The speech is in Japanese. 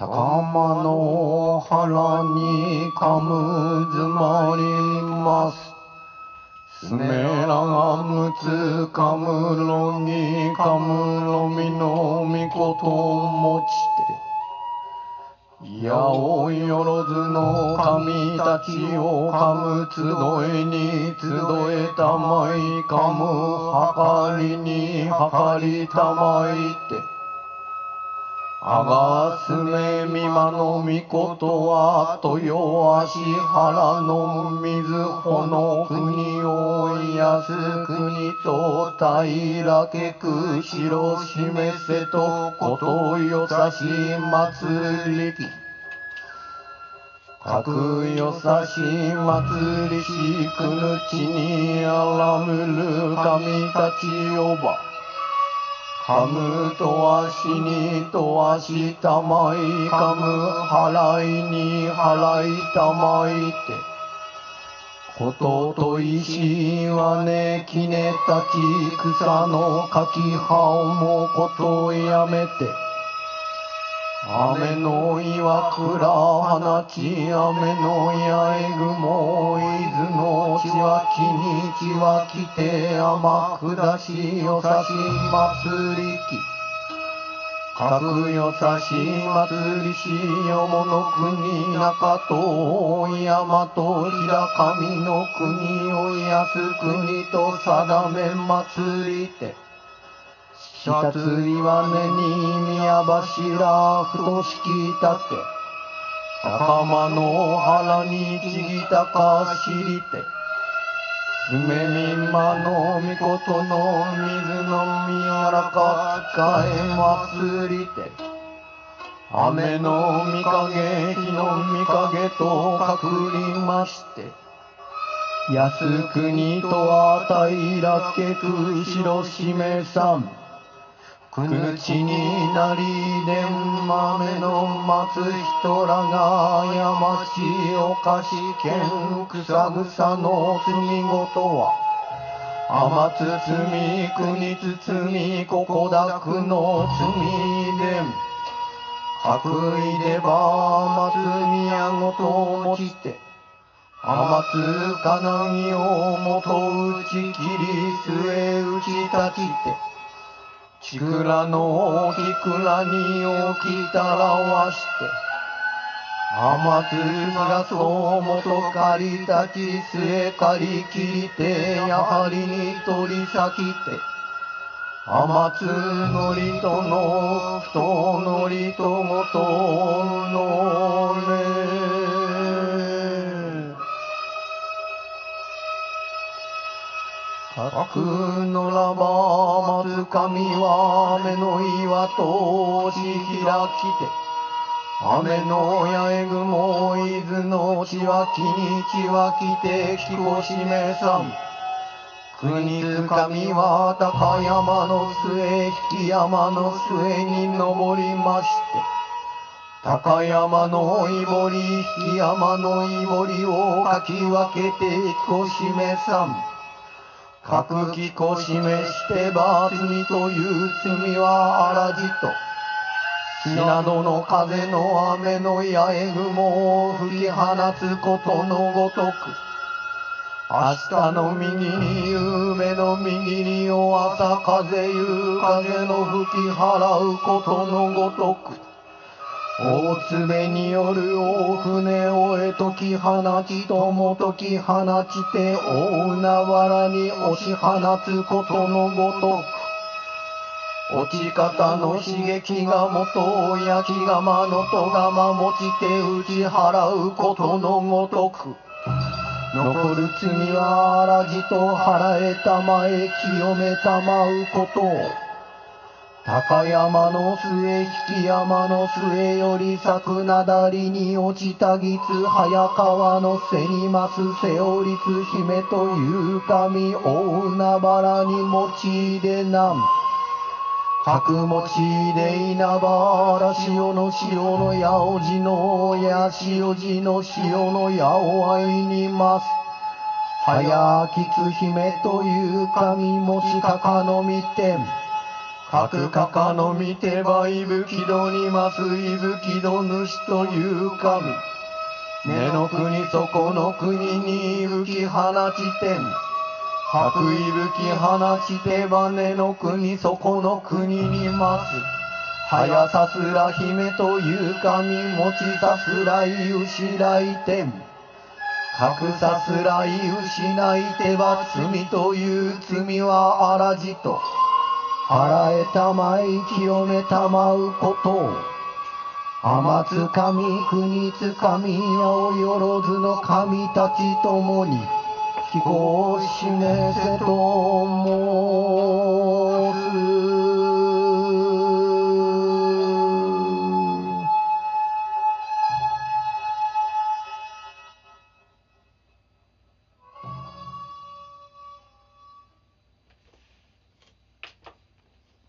高間の腹にかむずまります。すめらがむつかむろぎかむろみのみこともちて。いやおよろずの神たちをかむ集えに集えたまいかむはかりにはかりたまいて。あがすめみまのみことは豊足原の水穂の国をやす国と平けく白示せとことよさし祭りき。かくよさし祭りしくぬちにあらむる神たちよば。かむと足にと足たまいかむ払いに払いたまいて。ことと石はねきねたち草のかき葉をもことやめて。雨の岩倉放ち雨の八重雲伊豆の血は木に血は来て天下しよさし祭りき。かくよさし祭りしよもの国中と大和と平上の国を安国と定め祭りて。下つ岩根に宮柱ふとしき立て高間の腹にちぎたかしりてすめみまのみことの水のみやらか使え祭りて雨の御影日の御影とかくりまして安国とは平けく白しめさん。くぬちになりでん豆の待つ人らが山地おかし県草草の罪ごとは天包み国包みここだくの罪でん白衣でば松宮ごと持ちて天津金木を元打ち切り末打ち立ちてちくらのきくらに起きたらわして、天津がそうもと借りたち末かりきりて、やはりに取り裂きて、天つのりとのふとのりとごとのかくのらば松神は雨の岩と押し開きて雨の八重雲伊豆の血は木に血は来て木こしめさん。国津神は高山の末引山の末に登りまして高山のいぼり引山のいぼりをかき分けて木こしめさん。各気こしめしてば罪という罪はあらじと。死などの風の雨の八重雲を吹き放つことのごとく。明日の右に夢の右に夜朝風夕風の吹き払うことのごとく。大爪による大船をえとき放ちともとき放ちて大海原に押し放つことのごとく落ち方の刺激が元を焼き釜のとがま持ちて打ち払うことのごとく残る罪はあらじと払えたまえ清めたまうことを高山の末引山の末より咲くなだりに落ちたぎつ早川の背にます瀬織つ姫という神大海原に用いでなん。角持ちで稲葉原潮の潮の八百路のや潮路の潮の八百合にます早きつ姫という神持ちかかのみてん各かかの見てばいぶきどにますいぶきど主という神。根の国そこの国にいぶき放ちてん白いぶき放ちてば根の国そこの国にますはやさすら姫という神持ちさすらい失いてん隠さすらい失いては罪という罪はあらじと。払えたまい清めたまうこと。を天つかみ国つかみ青よろずの神たちともに気候を示せと申す。